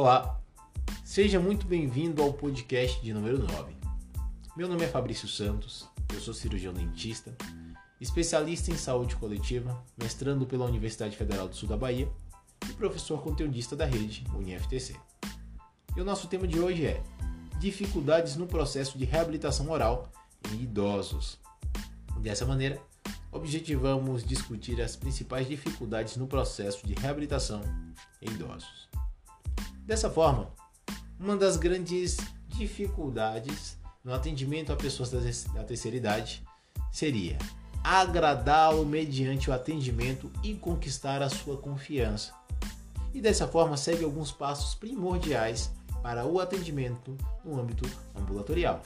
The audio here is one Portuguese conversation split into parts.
Olá, seja muito bem-vindo ao podcast de número 9. Meu nome é Fabrício Santos, eu sou cirurgião dentista, especialista em saúde coletiva, mestrando pela Universidade Federal do Sul da Bahia e professor conteudista da rede UniFTC. E o nosso tema de hoje é dificuldades no processo de reabilitação oral em idosos. Dessa maneira, objetivamos discutir as principais dificuldades no processo de reabilitação em idosos. Dessa forma, uma das grandes dificuldades no atendimento a pessoas da terceira idade seria agradá-lo mediante o atendimento e conquistar a sua confiança. E dessa forma segue alguns passos primordiais para o atendimento no âmbito ambulatorial.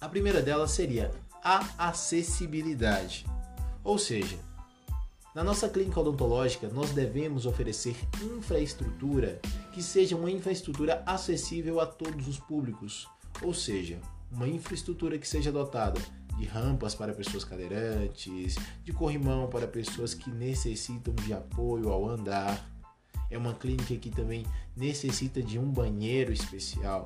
A primeira delas seria a acessibilidade. Ou seja, na nossa clínica odontológica, nós devemos oferecer infraestrutura que seja uma infraestrutura acessível a todos os públicos, ou seja, uma infraestrutura que seja dotada de rampas para pessoas cadeirantes, de corrimão para pessoas que necessitam de apoio ao andar. É uma clínica que também necessita de um banheiro especial.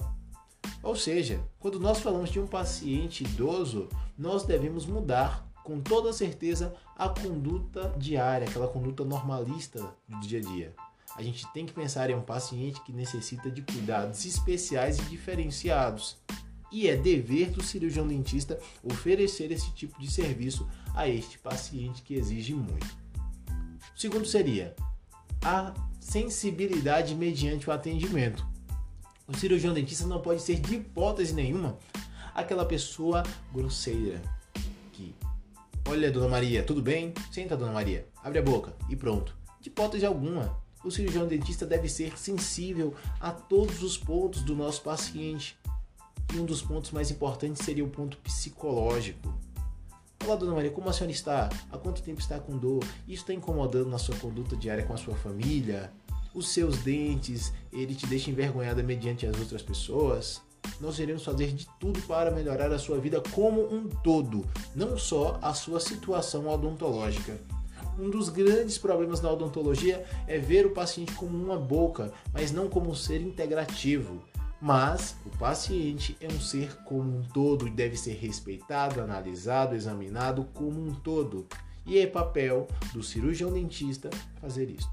Ou seja, quando nós falamos de um paciente idoso, nós devemos mudar com toda certeza a conduta diária, aquela conduta normalista do dia a dia. A gente tem que pensar em um paciente que necessita de cuidados especiais e diferenciados. E é dever do cirurgião dentista oferecer esse tipo de serviço a este paciente que exige muito. O segundo seria a sensibilidade mediante o atendimento. O cirurgião dentista não pode ser de hipótese nenhuma aquela pessoa grosseira olha, dona Maria, tudo bem? Senta, dona Maria, abre a boca e pronto. De hipótese alguma, o cirurgião dentista deve ser sensível a todos os pontos do nosso paciente. E um dos pontos mais importantes seria o ponto psicológico. Olá, dona Maria, como a senhora está? Há quanto tempo está com dor? Isso está incomodando na sua conduta diária com a sua família? os seus dentes, ele te deixa envergonhada mediante as outras pessoas, nós iremos fazer de tudo para melhorar a sua vida como um todo, não só a sua situação odontológica. Um dos grandes problemas na odontologia é ver o paciente como uma boca, mas não como um ser integrativo. Mas o paciente é um ser como um todo e deve ser respeitado, analisado, examinado como um todo. E é papel do cirurgião dentista fazer isto.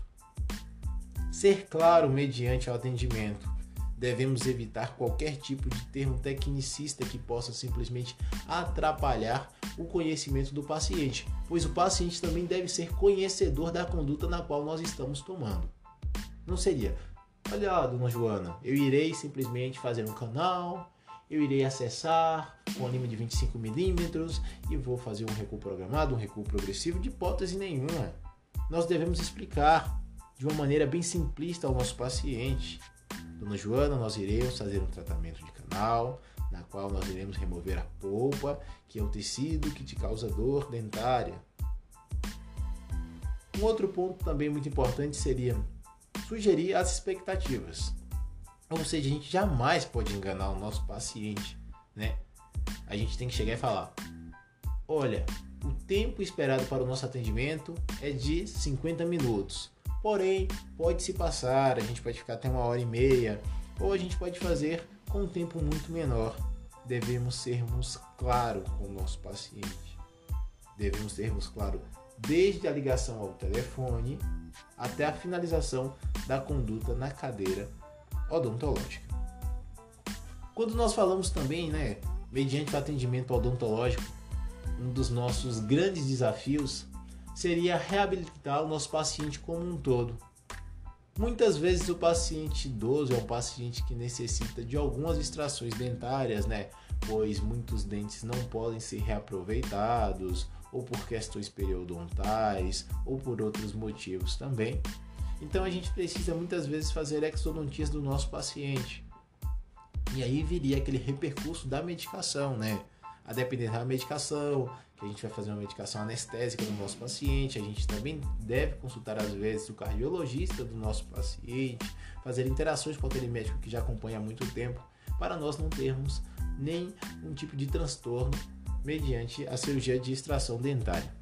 Ser claro mediante o atendimento. Devemos evitar qualquer tipo de termo tecnicista que possa simplesmente atrapalhar o conhecimento do paciente, pois o paciente também deve ser conhecedor da conduta na qual nós estamos tomando. Não seria, olha, dona Joana, eu irei simplesmente fazer um canal, eu irei acessar com anime de 25mm e vou fazer um recuo programado, um recuo progressivo, de hipótese nenhuma. Nós devemos explicar de uma maneira bem simplista ao nosso paciente. Dona Joana, nós iremos fazer um tratamento de canal, na qual nós iremos remover a polpa, que é o tecido que te causa dor dentária. Um outro ponto também muito importante seria sugerir as expectativas. Ou seja, a gente jamais pode enganar o nosso paciente, né? A gente tem que chegar e falar: olha, o tempo esperado para o nosso atendimento é de 50 minutos. Porém, pode se passar, a gente pode ficar até uma hora e meia, ou a gente pode fazer com um tempo muito menor. Devemos sermos claros com o nosso paciente. Devemos sermos claros desde a ligação ao telefone até a finalização da conduta na cadeira odontológica. Quando nós falamos também, né, mediante o atendimento odontológico, um dos nossos grandes desafios seria reabilitar o nosso paciente como um todo. Muitas vezes o paciente idoso é um paciente que necessita de algumas extrações dentárias, né? Pois muitos dentes não podem ser reaproveitados, ou por questões periodontais, ou por outros motivos também. Então a gente precisa muitas vezes fazer exodontias do nosso paciente. E aí viria aquele repercurso da medicação, né? A depender da medicação, que a gente vai fazer uma medicação anestésica no nosso paciente, a gente também deve consultar às vezes o cardiologista do nosso paciente, fazer interações com aquele médico que já acompanha há muito tempo, para nós não termos nenhum tipo de transtorno mediante a cirurgia de extração dentária.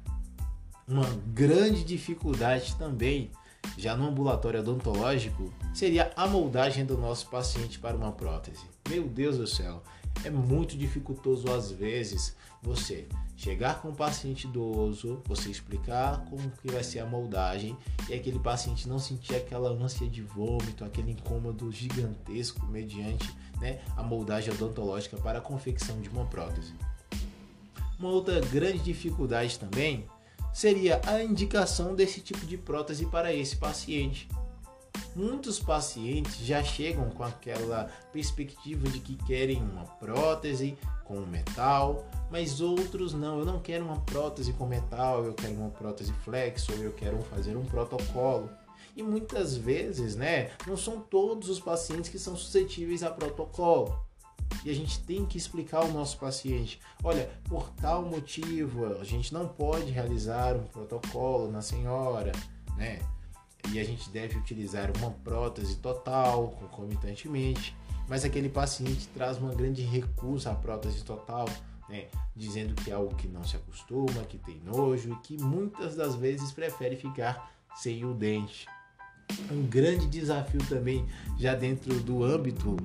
Uma grande dificuldade também Já no ambulatório odontológico, seria a moldagem do nosso paciente para uma prótese. Meu Deus do céu, é muito dificultoso às vezes você chegar com o paciente idoso, você explicar como que vai ser a moldagem e aquele paciente não sentir aquela ânsia de vômito, aquele incômodo gigantesco mediante né, a moldagem odontológica para a confecção de uma prótese. Uma outra grande dificuldade também seria a indicação desse tipo de prótese para esse paciente. Muitos pacientes já chegam com aquela perspectiva de que querem uma prótese com metal, mas outros não. Eu não quero uma prótese com metal, eu quero uma prótese flex ou eu quero fazer um protocolo. E muitas vezes, né, não são todos os pacientes que são suscetíveis a protocolo. E a gente tem que explicar ao nosso paciente: olha, por tal motivo, a gente não pode realizar um protocolo na senhora, né? E a gente deve utilizar uma prótese total, concomitantemente. Mas aquele paciente traz uma grande recusa à prótese total, né? dizendo que é algo que não se acostuma, que tem nojo e que muitas das vezes prefere ficar sem o dente. Um grande desafio também já dentro do âmbito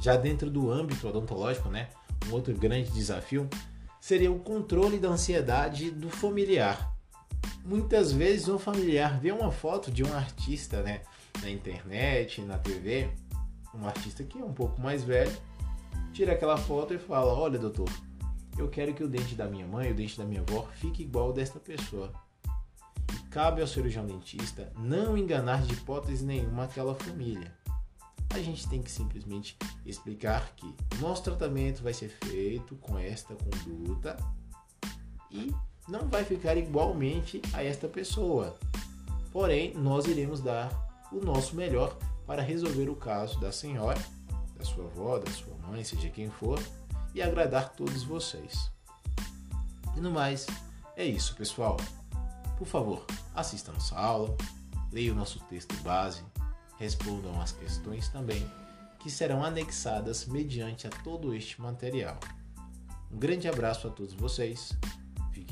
já dentro do âmbito odontológico, né? Um outro grande desafio seria o controle da ansiedade do familiar. Muitas vezes um familiar vê uma foto de um artista, né, na internet, na TV, um artista que é um pouco mais velho, tira aquela foto e fala: "Olha, doutor, eu quero que o dente da minha mãe, o dente da minha avó fique igual ao desta pessoa". E cabe ao cirurgião dentista não enganar de hipótese nenhuma aquela família a gente tem que simplesmente explicar que nosso tratamento vai ser feito com esta conduta e não vai ficar igualmente a esta pessoa. Porém, nós iremos dar o nosso melhor para resolver o caso da senhora, da sua avó, da sua mãe, seja quem for, e agradar todos vocês. E no mais, é isso, pessoal. Por favor, assista nossa aula, leia o nosso texto base, respondam as questões também, que serão anexadas mediante a todo este material. Um grande abraço a todos vocês,